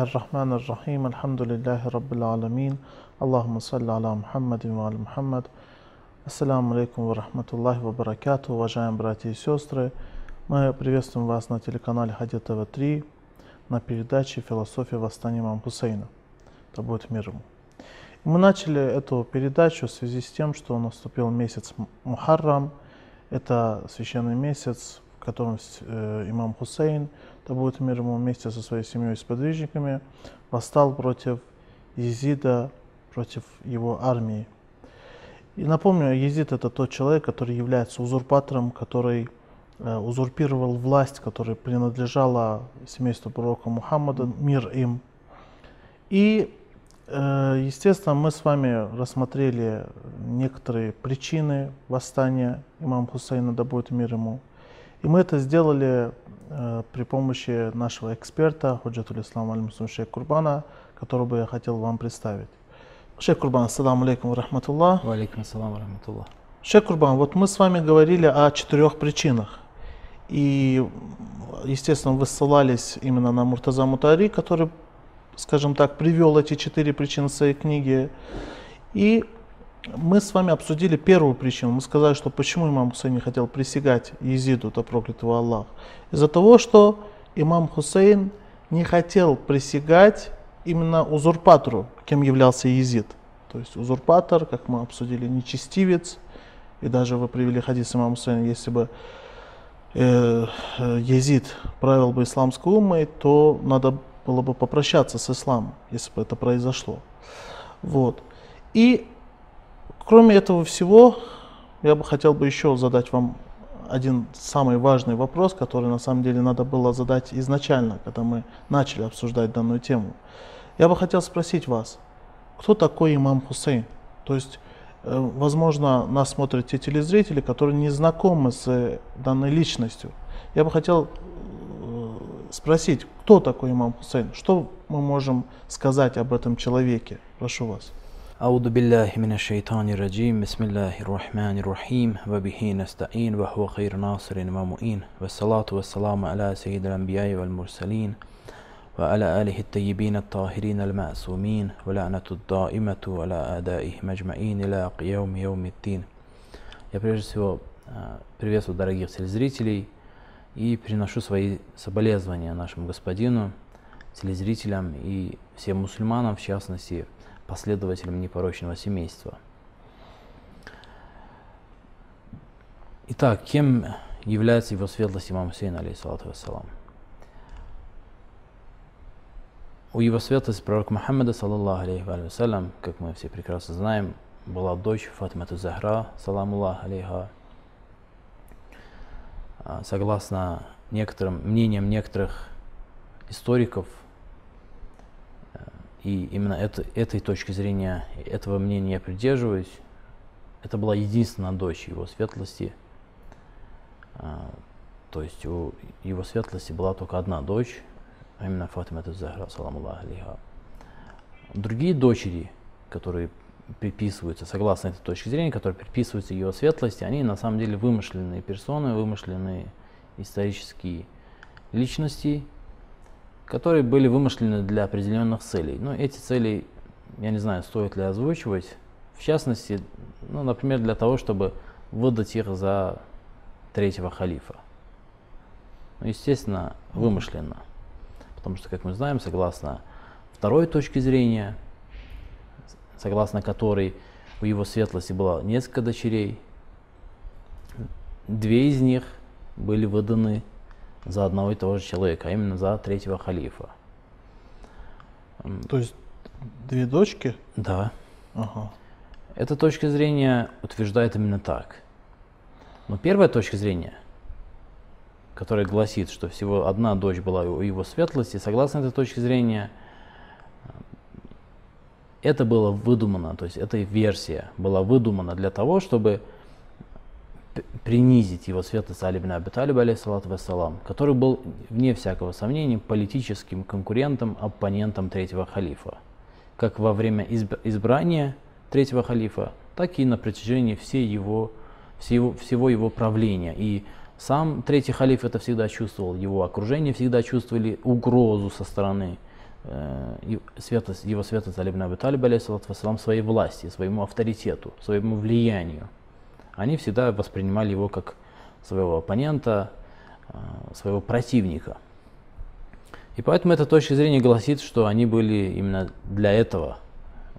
الرحمن الرحيم الحمد لله رب العالمين اللهم صل على محمد وعلى محمد Ассаламу алейкум ва рахматуллахи ва баракату, уважаемые братья и сестры. Мы приветствуем вас на телеканале Хади ТВ-3 на передаче «Философия восстания имама Хусейна». Да будет мир ему. И мы начали эту передачу в связи с тем, что наступил месяц Мухаррам. Это священный месяц, в котором э, имам Хусейн, да будет мир ему, вместе со своей семьей и сподвижниками восстал против Езида, против его армии. И напомню, Езид это тот человек, который является узурпатором, который э, узурпировал власть, которая принадлежала семейству пророка Мухаммада, мир им. И, э, естественно, мы с вами рассмотрели некоторые причины восстания имама Хусейна, да будет мир ему. И мы это сделали э, при помощи нашего эксперта, Худжатуль Ислам Аль Шейх Курбана, которого я хотел вам представить. Шейх Курбан, ассаламу алейкум ва рахматуллах. Ва алейкум ассалам ва рахматуллах. Шейх Курбан, вот мы с вами говорили о четырех причинах. И, естественно, вы ссылались именно на Муртаза Мутари, который, скажем так, привел эти четыре причины в своей книге. И мы с вами обсудили первую причину. Мы сказали, что почему имам Хусейн не хотел присягать Езиду, то проклятого Аллах. Из-за того, что имам Хусейн не хотел присягать именно узурпатору, кем являлся Езид. То есть узурпатор, как мы обсудили, нечестивец. И даже вы привели хадис имама Хусейна, если бы э, Езид правил бы исламской умой, то надо было бы попрощаться с исламом, если бы это произошло. Вот. И кроме этого всего, я бы хотел бы еще задать вам один самый важный вопрос, который на самом деле надо было задать изначально, когда мы начали обсуждать данную тему. Я бы хотел спросить вас, кто такой имам Хусейн? То есть, э, возможно, нас смотрят те телезрители, которые не знакомы с данной личностью. Я бы хотел э, спросить, кто такой имам Хусейн? Что мы можем сказать об этом человеке? Прошу вас. أعوذ بالله من الشيطان الرجيم بسم الله الرحمن الرحيم وبه نستعين وهو خير ناصر ومؤين والصلاة والسلام على سيد الأنبياء والمرسلين وعلى آله الطيبين الطاهرين المعصومين ولعنة الدائمة على أعدائهم أجمعين إلى قيوم يوم الدين Я прежде всего приветствую дорогих телезрителей и приношу свои соболезнования нашему господину, телезрителям и всем мусульманам, в частности, последователям непорочного семейства. Итак, кем является его светлость имам Хусейн, алейхиссалату вассалам? У его светлости пророк Мухаммада, саллаллаху алейхи вассалям, как мы все прекрасно знаем, была дочь Фатимату Захра, саламуллах алейха. Согласно некоторым мнениям некоторых историков, и именно это, этой точки зрения, этого мнения я придерживаюсь. Это была единственная дочь его светлости. А, то есть у его светлости была только одна дочь, а именно Фатима Захра, саламу алейха. Другие дочери, которые приписываются, согласно этой точке зрения, которые приписываются ее светлости, они на самом деле вымышленные персоны, вымышленные исторические личности, которые были вымышлены для определенных целей. Но эти цели, я не знаю, стоит ли озвучивать. В частности, ну, например, для того, чтобы выдать их за третьего халифа. Ну, естественно, вымышленно. Потому что, как мы знаем, согласно второй точке зрения, согласно которой у его светлости было несколько дочерей, две из них были выданы за одного и того же человека, а именно за третьего халифа. То есть две дочки? Да. Ага. Эта точка зрения утверждает именно так. Но первая точка зрения, которая гласит, что всего одна дочь была у его светлости, согласно этой точке зрения, это было выдумано, то есть эта версия была выдумана для того, чтобы принизить его светлость Али бин Аби Талиб, вассалам, который был, вне всякого сомнения, политическим конкурентом, оппонентом третьего халифа. Как во время избрания третьего халифа, так и на протяжении всей его, всего, всего его правления. И сам третий халиф это всегда чувствовал, его окружение всегда чувствовали угрозу со стороны э, светлость, его светлость Али ибн Аби Талиб, алейхиссалам, своей власти, своему авторитету, своему влиянию. Они всегда воспринимали его как своего оппонента, э, своего противника. И поэтому эта точка зрения гласит, что они были именно для этого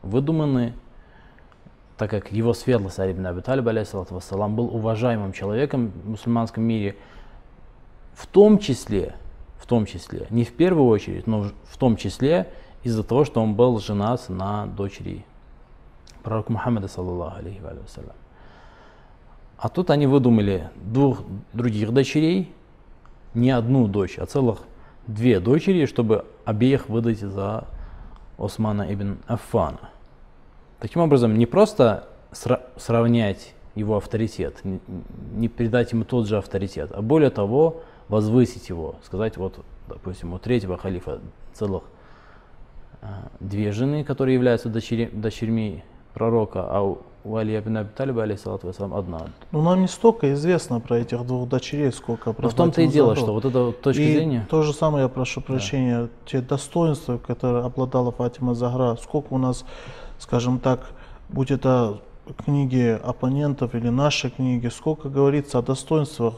выдуманы, так как его светлость Али ибн Аби Талиб, алейхиссалам, был уважаемым человеком в мусульманском мире, в том числе, в том числе, не в первую очередь, но в том числе из-за того, что он был женат на дочери пророка Мухаммада, саллаллаху алейхи вассалям. А тут они выдумали двух других дочерей, не одну дочь, а целых две дочери, чтобы обеих выдать за Османа ибн Аффана. Таким образом, не просто сра- сравнять его авторитет, не, придать ему тот же авторитет, а более того, возвысить его, сказать, вот, допустим, у третьего халифа целых а, две жены, которые являются дочери, дочерьми пророка, а у, у Али ибн Аби Талиба, алейхиссалату одна. Ну, нам не столько известно про этих двух дочерей, сколько про Но в том-то и дело, что вот эта вот точка и зрения... то же самое, я прошу прощения, да. те достоинства, которые обладала Фатима Загра, сколько у нас, скажем так, будь это книги оппонентов или наши книги, сколько говорится о достоинствах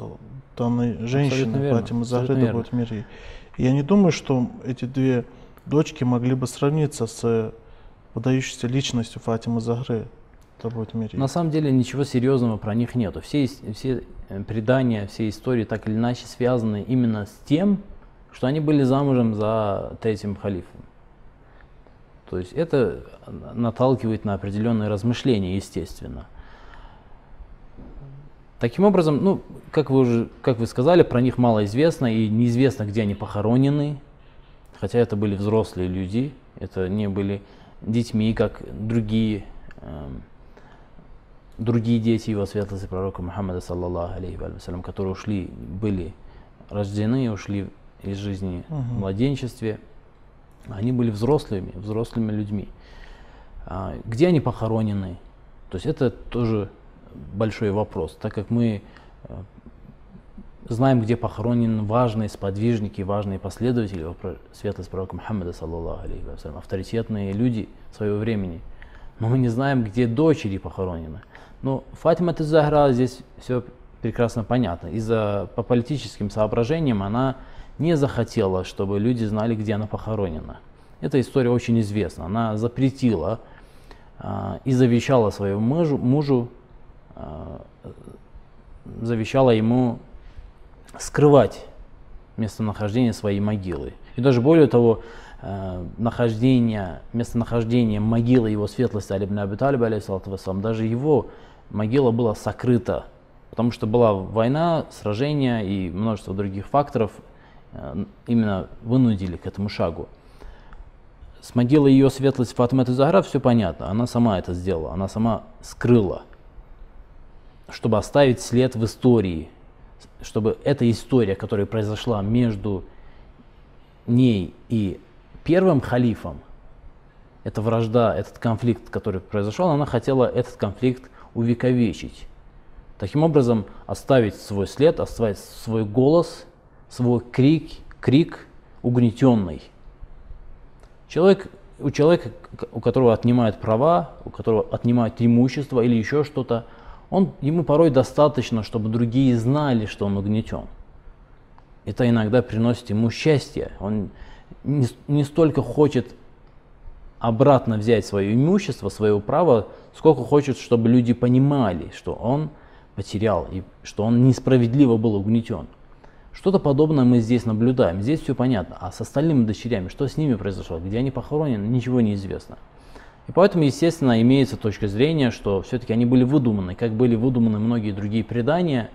данной женщины Фатимы Загры, да будет мире. Я не думаю, что эти две дочки могли бы сравниться с выдающейся личностью Фатимы Загры. Да будет мире. На самом деле ничего серьезного про них нету. Все, все э, предания, все истории так или иначе связаны именно с тем, что они были замужем за третьим халифом. То есть это наталкивает на определенные размышления, естественно. Таким образом, ну, как вы уже, как вы сказали, про них мало известно и неизвестно, где они похоронены. Хотя это были взрослые люди, это не были детьми, как другие, эм, другие дети его светлости пророка Мухаммада, саллаллаху алейхи вассалям, которые ушли, были рождены, ушли из жизни угу. в младенчестве. Они были взрослыми, взрослыми людьми. А, где они похоронены? То есть это тоже большой вопрос, так как мы э, знаем, где похоронены важные сподвижники, важные последователи светлости пророка Мухаммада, саллаллаху алейхи вассалям, авторитетные люди своего времени. Но мы не знаем, где дочери похоронены. Но Фатима Захра здесь все прекрасно понятно. Из-за по политическим соображениям она не захотела, чтобы люди знали, где она похоронена. Эта история очень известна. Она запретила э, и завещала своему мужу, мужу э, завещала ему скрывать местонахождение своей могилы. И даже более того, нахождение, местонахождение могилы его светлости Али ибн Аби Талиба, даже его могила была сокрыта, потому что была война, сражения и множество других факторов э, именно вынудили к этому шагу. С могилой ее светлости Фатматы Захра все понятно, она сама это сделала, она сама скрыла, чтобы оставить след в истории, чтобы эта история, которая произошла между ней и первым халифом, эта вражда, этот конфликт, который произошел, она хотела этот конфликт увековечить. Таким образом, оставить свой след, оставить свой голос, свой крик, крик угнетенный. Человек, у человека, у которого отнимают права, у которого отнимают имущество или еще что-то, он, ему порой достаточно, чтобы другие знали, что он угнетен. Это иногда приносит ему счастье. Он не, столько хочет обратно взять свое имущество, свое право, сколько хочет, чтобы люди понимали, что он потерял и что он несправедливо был угнетен. Что-то подобное мы здесь наблюдаем. Здесь все понятно. А с остальными дочерями, что с ними произошло, где они похоронены, ничего не известно. И поэтому, естественно, имеется точка зрения, что все-таки они были выдуманы, как были выдуманы многие другие предания,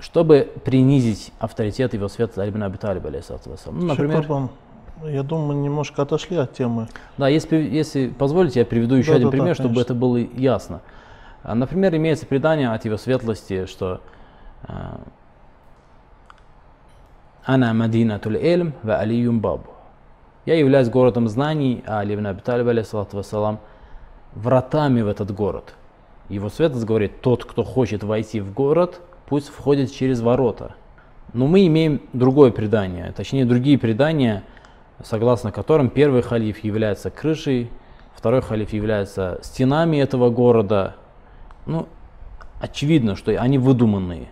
чтобы принизить авторитет его света Ибн Аби Талиба, ну, например, я думаю, мы немножко отошли от темы. Да, если, если позволите, я приведу еще да, один да, пример, да, чтобы конечно. это было ясно. А, например, имеется предание от его светлости, что а, «Ана Мадинатуль Эльм ва Алиюм Бабу». Я являюсь городом знаний, а Али ибн Аби Талиб, вассалам, вратами в этот город. Его светлость говорит, тот, кто хочет войти в город, пусть входит через ворота. Но мы имеем другое предание, точнее другие предания согласно которым первый халиф является крышей, второй халиф является стенами этого города. Ну, очевидно, что они выдуманные.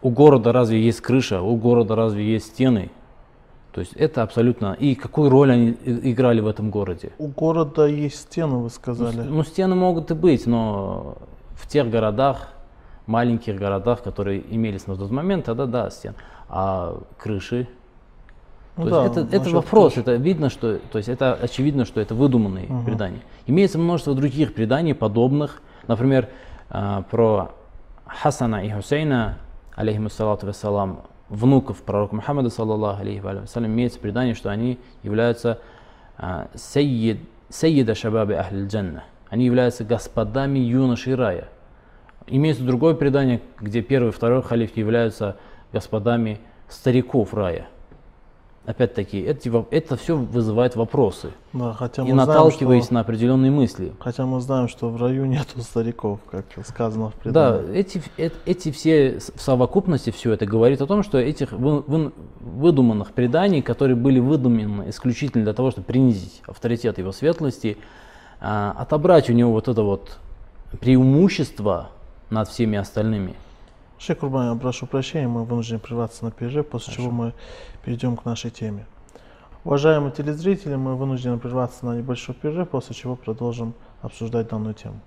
У города разве есть крыша, у города разве есть стены? То есть это абсолютно... И какую роль они играли в этом городе? У города есть стены, вы сказали. Ну, ну стены могут и быть, но в тех городах, маленьких городах, которые имелись на тот момент, тогда да, стен. А крыши, ну, то да, есть это, это вопрос, это видно, что, то есть это очевидно, что это выдуманные угу. предания. Имеется множество других преданий, подобных, например, э, про Хасана и Хусейна, алейхиссалату вассалам, внуков пророка Мухаммада, саллаллаху алейхи вассалям, имеется предание, что они являются э, сайид, сайида шабаби ахль джанна. Они являются господами юношей рая. Имеется другое предание, где первый и второй халиф являются господами стариков рая опять-таки, это, это все вызывает вопросы. Да, хотя мы и наталкиваясь что, на определенные мысли. Хотя мы знаем, что в раю нету стариков, как сказано в предании. Да, эти, эти, эти все в совокупности все это говорит о том, что этих вы, вы, выдуманных преданий, которые были выдуманы исключительно для того, чтобы принизить авторитет его светлости, а, отобрать у него вот это вот преимущество над всеми остальными – Шейх Курбан, я прошу прощения, мы вынуждены прерваться на перерыв, после Хорошо. чего мы перейдем к нашей теме. Уважаемые телезрители, мы вынуждены прерваться на небольшой перерыв, после чего продолжим обсуждать данную тему.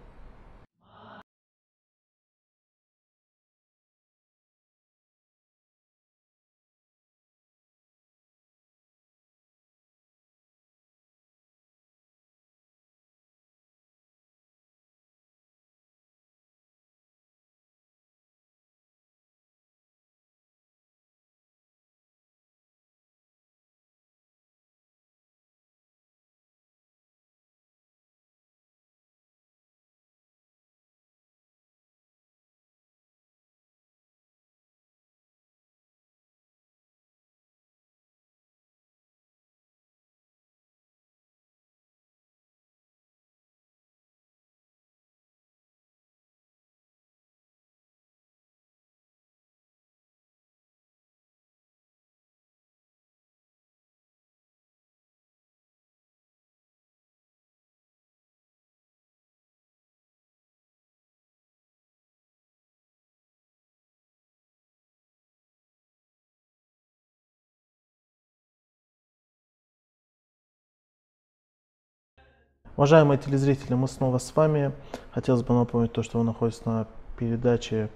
Уважаемые телезрители, мы снова с вами. Хотелось бы напомнить то, что вы находитесь на передаче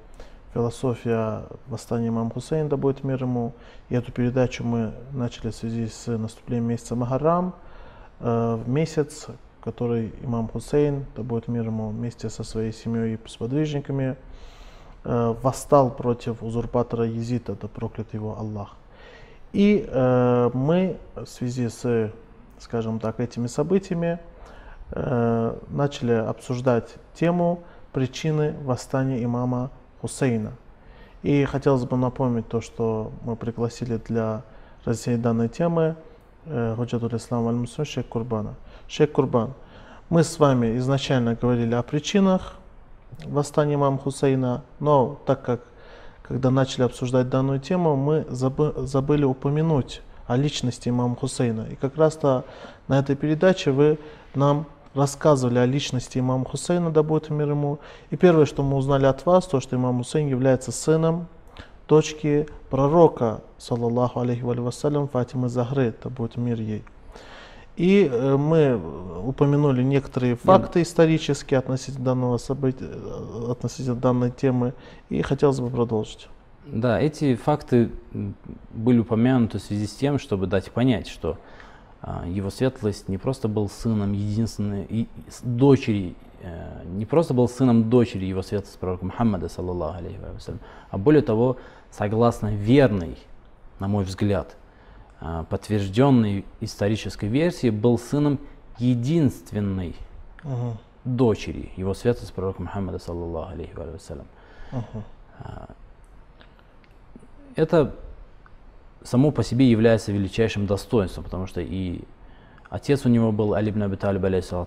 «Философия восстания имама Хусейна, да будет мир ему». И эту передачу мы начали в связи с наступлением месяца Магарам, э, месяц, который имам Хусейн, да будет мир ему, вместе со своей семьей и сподвижниками э, восстал против узурпатора Езита, да проклят его Аллах. И э, мы в связи с, скажем так, этими событиями Э, начали обсуждать тему причины восстания имама Хусейна. И хотелось бы напомнить то, что мы пригласили для разъяснения данной темы э, Ислам аль Шейх Курбана. Шейх Курбан, мы с вами изначально говорили о причинах восстания имама Хусейна, но так как когда начали обсуждать данную тему, мы забыли упомянуть о личности имама Хусейна. И как раз-то на этой передаче вы нам рассказывали о личности имама Хусейна, да будет мир ему. И первое, что мы узнали от вас, то, что имам Хусейн является сыном дочки пророка, саллаллаху алейхи вассалям, Фатимы Захры, да будет мир ей. И э, мы упомянули некоторые факты исторические относительно данного события, э, относительно данной темы, и хотелось бы продолжить. Да, эти факты были упомянуты в связи с тем, чтобы дать понять, что его светлость не просто был сыном единственной и дочери, э, не просто был сыном дочери его светлости пророка Мухаммада, саллаллаху алейхи вассалям, а более того, согласно верной, на мой взгляд, а, подтвержденной исторической версии, был сыном единственной uh дочери его светлости пророка Мухаммада, саллаллаху алейхи вассалям. uh Это само по себе является величайшим достоинством, потому что и отец у него был Али ибн Аби Талиб,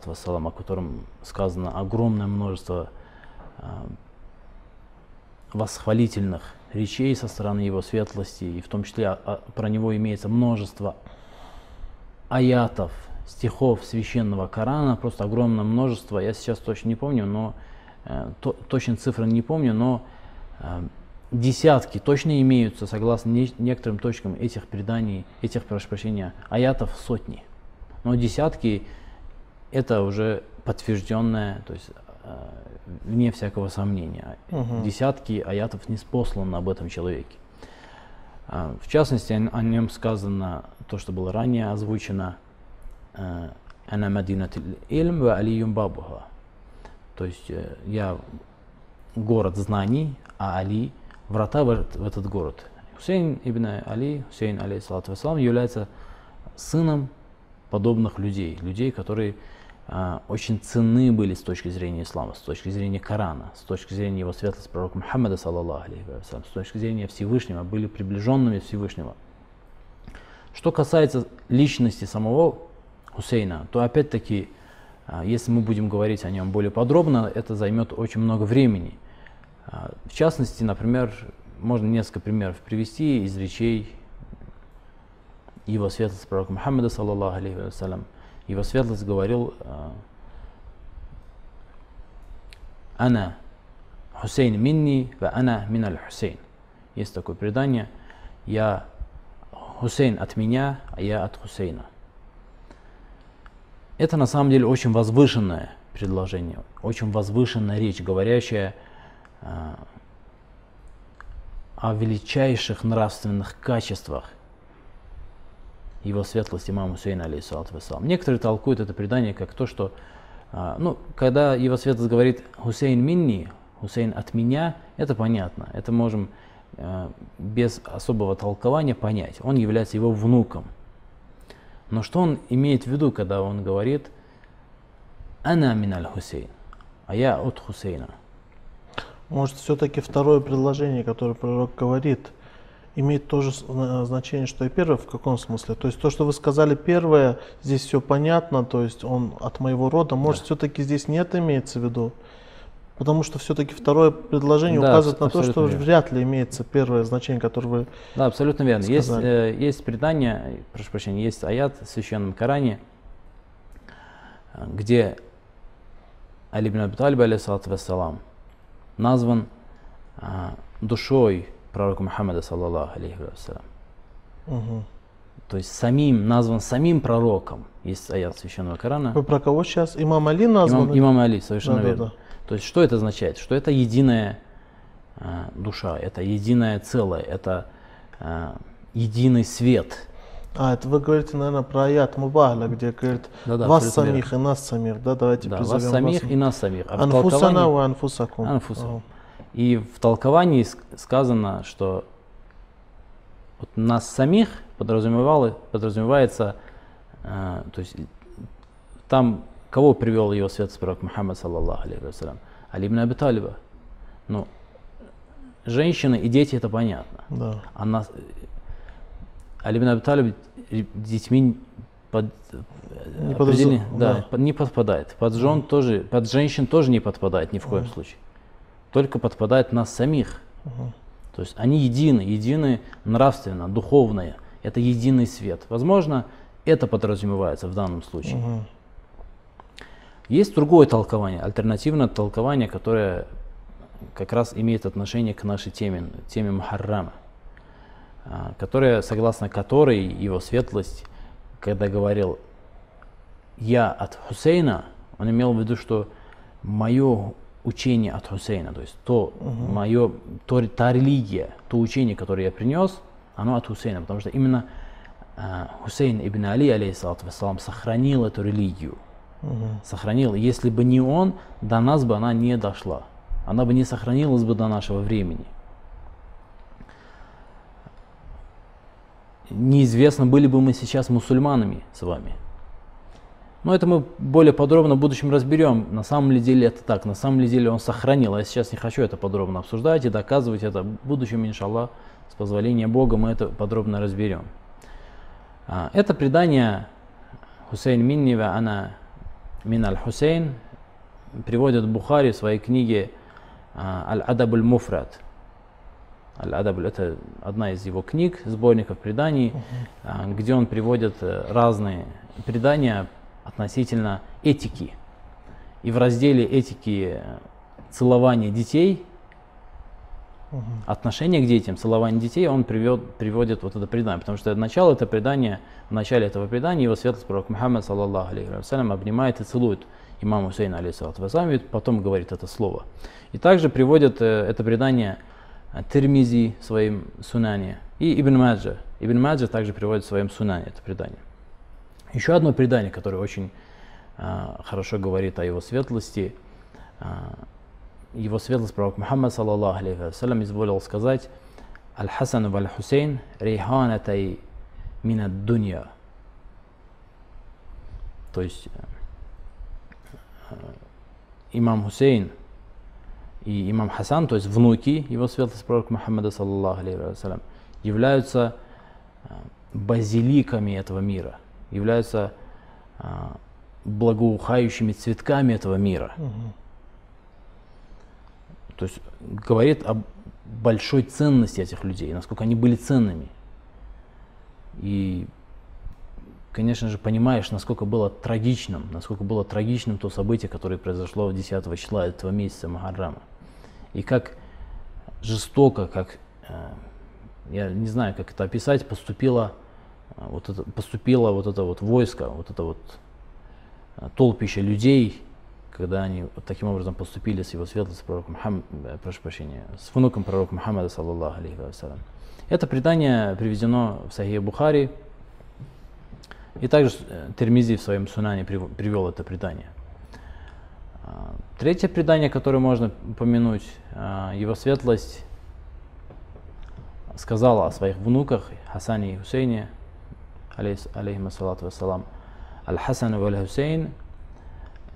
вассалам, о котором сказано огромное множество э, восхвалительных речей со стороны его светлости, и в том числе а, а, про него имеется множество аятов, стихов священного Корана, просто огромное множество. Я сейчас точно не помню, но э, то, точно цифры не помню, но э, десятки точно имеются, согласно не, некоторым точкам этих преданий, этих, прошу прощения, аятов сотни. Но десятки это уже подтвержденное, то есть э, вне всякого сомнения. Мгм. Десятки аятов не спосланы об этом человеке. А, В частности, о о нем сказано то, что было ранее озвучено э, «Ана мадинатил ильм ва алиюм бабуха». То есть э, я город знаний, а Али – врата в этот, город. Хусейн ибн Али, Хусейн алейхиссалату вассалам, является сыном подобных людей, людей, которые а, очень ценны были с точки зрения ислама, с точки зрения Корана, с точки зрения его светлости пророка Мухаммада, саллаллаху алейхи с точки зрения Всевышнего, были приближенными Всевышнего. Что касается личности самого Хусейна, то опять-таки, а, если мы будем говорить о нем более подробно, это займет очень много времени. А, В частности, например, можно несколько примеров привести из речей его светлости пророка Мухаммада, саллаллаху алейхи вассалям. Его светлость говорил, а, «Ана Хусейн минни, ва ана миналь Хусейн». Есть такое предание, «Я Хусейн от меня, а я от Хусейна». Это на самом деле очень возвышенное предложение, очень возвышенная речь, говорящая о величайших нравственных качествах его светлости имама Хусейна, алейхиссалату вассалам. Некоторые толкуют это предание как то, что, а, ну, когда его светлость говорит «Хусейн минни», «Хусейн от меня», это понятно, это можем а, без особого толкования понять. Он является его внуком. Но что он имеет в виду, когда он говорит «Ана миналь Хусейн», а я от Хусейна? Может, все-таки второе предложение, которое пророк говорит, имеет то же значение, что и первое, в каком смысле? То есть то, что вы сказали первое, здесь все понятно, то есть он от моего рода, может, все-таки здесь нет имеется в виду? Потому что все-таки второе предложение Да, указывает на то, что верно. вряд ли имеется первое значение, которое вы... Да, абсолютно верно. Есть, э, есть предание, прошу прощения, есть аят в Священном Коране, где Али ибн Аби Талиб, алейхиссалату вассалам, назван а, душой пророка Мухаммада, саллаллаху алейхи вассалям. Мгм. То есть самим, назван самим пророком. Есть аят Священного Корана. Вы про кого сейчас? Имам Али назван? Имам, имам Али, совершенно Да, да, верно. да. То есть что это означает? Что это единая а, душа, это единое целое, это а, единый свет. А, это вы говорите, наверное, про аят Мубахля, где говорит Да-да, вас абсолютно самих и нас самих, да, давайте Да, призовем вас самих и нас самих. А Анфусана ва анфусакум. Анфусакум. И в толковании ск- сказано, что вот нас самих подразумевало, подразумевается, э, то есть там кого привел его свет пророк Мухаммад, саллаллаху алейхи вассалям? Али ибн Аби Талиба. Ну, женщины и дети это понятно. Да. А нас, Али ибн Аби Талиб ре- детьми под, Не подразум- да, да. под- не подпадает. Под жен тоже, под женщин тоже не подпадает ни в коем случае. Только подпадает нас самих. То есть они едины, едины нравственно, духовные. Это единый свет. Возможно, это подразумевается в данном случае. Мгм. Есть другое толкование, альтернативное толкование, которое как раз имеет отношение к нашей теме, теме Мухаррама, а, которая, согласно которой его светлость, когда говорил «я от Хусейна», он имел в виду, что мое учение от Хусейна, то есть то мое, то, та религия, то учение, которое я принес, оно от Хусейна, потому что именно а, Хусейн ибн Али, алейхиссалату вассалам, сохранил эту религию сохранил. Если бы не он, до нас бы она не дошла. Она бы не сохранилась бы до нашего времени. Неизвестно, были бы мы сейчас мусульманами с вами. Но это мы более подробно в будущем разберем. На самом ли деле это так, на самом ли деле он сохранил. Я сейчас не хочу это подробно обсуждать и доказывать это. В будущем, иншаллах, с позволения Бога, мы это подробно разберем. А, Это предание Хусейн Минни ва ана мин аль Хусейн приводит Бухари в своей книге а, Аль-Адаб аль-Муфрат. Аль-Адаб это одна из его книг, сборников преданий, а, где он приводит э, разные предания относительно этики. И в разделе этики целования детей, отношения к детям, целование детей, он привед, приводит вот это предание. Потому что начало это предание, в начале этого предания его светлость пророк Мухаммад, саллаллаху алейхи обнимает и целует имама Хусейна, алейхиссалату и потом говорит это слово. И также приводит э, это предание Тирмизи в своем сунане и Ибн Маджа. Ибн Маджа также приводит в своем сунане это предание. Еще одно предание, которое очень а, хорошо говорит о его светлости, а, его светлость пророк Мухаммад, саллаллаху алейхи вассалям, изволил сказать, Аль-Хасан валь Хусейн рейханатай мина дунья. То есть э, имам Хусейн и имам Хасан, то есть внуки его светлости пророка Мухаммада, саллаллаху алейхи являются э, базиликами этого мира, являются э, благоухающими цветками этого мира. Угу. То есть говорит о большой ценности этих людей, насколько они были ценными. И, конечно же, понимаешь, насколько было трагичным, насколько было трагичным то событие, которое произошло 10 числа этого месяца Махаррама. И как жестоко, как, э, я не знаю, как это описать, поступило э, вот это, поступило вот это вот войско, вот это вот э, толпище людей, когда они вот таким образом поступили с его светлостью пророком Мухаммад, прошу прощения, с внуком пророка Мухаммада, саллаллаху алейхи вассалям. Это предание приведено в Сахие Бухари, и также Термизи в своем сунане привел это предание. Третье предание, которое можно упомянуть, а, его светлость сказала о своих внуках Хасане и Хусейне, алейхим ассалату вассалам, Аль-Хасан валь Хусейн,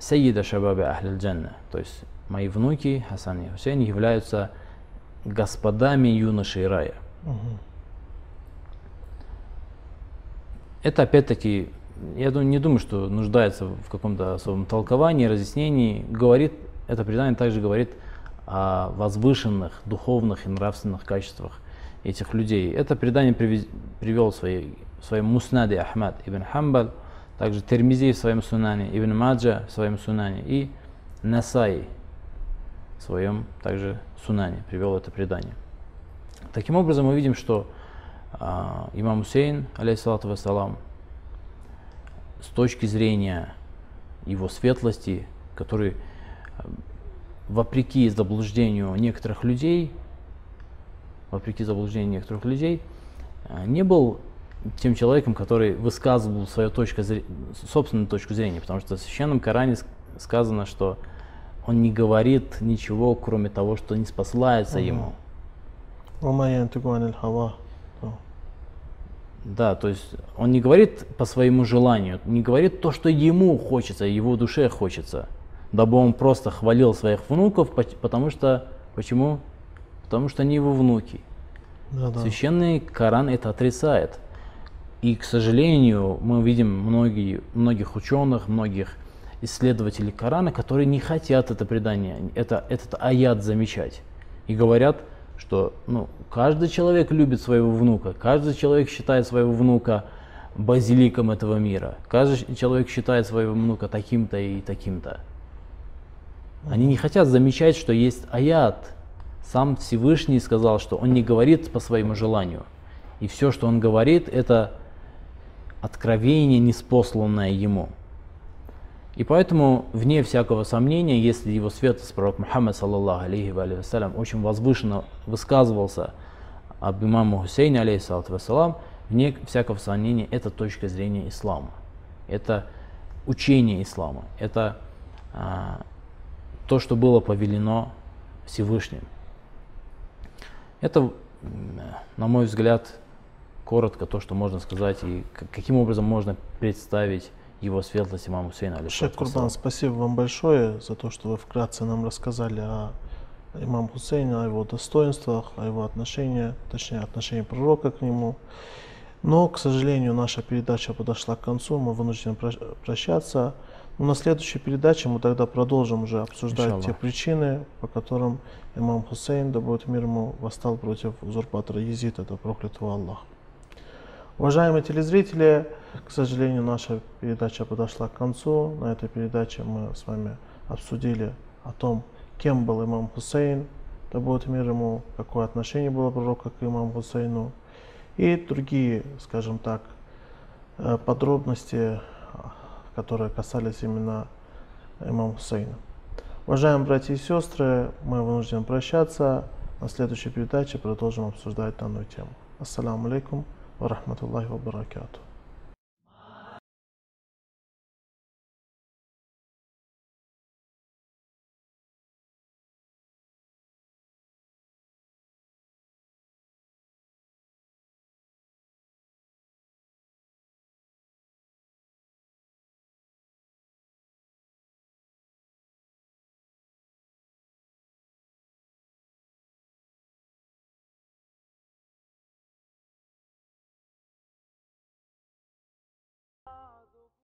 Сайида Шабаби Ахлиль Джанна. То есть мои внуки Хасан и Хусейн являются господами юношей рая. Угу. Это опять-таки я не думаю, что нуждается в каком-то особом толковании, разъяснении. Говорит, это предание также говорит о возвышенных духовных и нравственных качествах этих людей. Это предание привел в, своей, в своем муснаде Ахмад ибн Хамбаль, также Термизи в своем сунане, Ибн Маджа в своем сунане и Насай в своем также сунане привел это предание. Таким образом, мы видим, что а, имам Хусейн, алейхиссалату вассалам, с точки зрения его светлости, который э, вопреки заблуждению некоторых людей, вопреки заблуждению некоторых людей, э, не был тем человеком, который высказывал свою точку, собственную точку зрения, потому что в Священном Коране сказано, что он не говорит ничего, кроме того, что не спасается ему. Да, то есть он не говорит по своему желанию, не говорит то, что ему хочется, его душе хочется, дабы он просто хвалил своих внуков, потому что, почему? Потому что они его внуки. Да, да. Священный Коран это отрицает. И, к сожалению, мы видим многие, многих ученых, многих исследователей Корана, которые не хотят это предание, это, этот аят замечать. И говорят, что ну, каждый человек любит своего внука, каждый человек считает своего внука базиликом этого мира, каждый человек считает своего внука таким-то и таким-то. Они не хотят замечать, что есть аят. Сам Всевышний сказал, что он не говорит по своему желанию. И все, что он говорит, это откровение, неспосланное ему. И поэтому, вне всякого сомнения, если его светлость пророк Мухаммад, саллаллаху алейхи вассалям, очень возвышенно высказывался об имаму Хусейне, алейхиссалату вассалам, вне всякого сомнения, это точка зрения ислама. Это учение ислама. Это а, то, что было повелено Всевышним. Это, на мой взгляд, коротко то, что можно сказать и каким образом можно представить его светлость имам Хусейна. Шейх Курбан, спасибо вам большое за то, что вы вкратце нам рассказали о имам Хусейне, о его достоинствах, о его отношении, точнее отношении пророка к нему. Но, к сожалению, наша передача подошла к концу, мы вынуждены прощаться. Но на следующей передаче мы тогда продолжим уже обсуждать те Иншаллах. причины, по которым имам Хусейн, да будет мир ему, восстал против узурпатора Езида, да проклят его Аллах. Уважаемые телезрители, к сожалению, наша передача подошла к концу. На этой передаче мы с вами обсудили о том, кем был имам Хусейн, да будет мир ему, какое отношение было пророка к имаму Хусейну и другие, скажем так, э, подробности, которые касались именно имама Хусейна. Уважаемые братья и сестры, мы вынуждены прощаться. На следующей передаче продолжим обсуждать данную тему. Ассаламу алейкум ва рахматуллахи ва баракатух.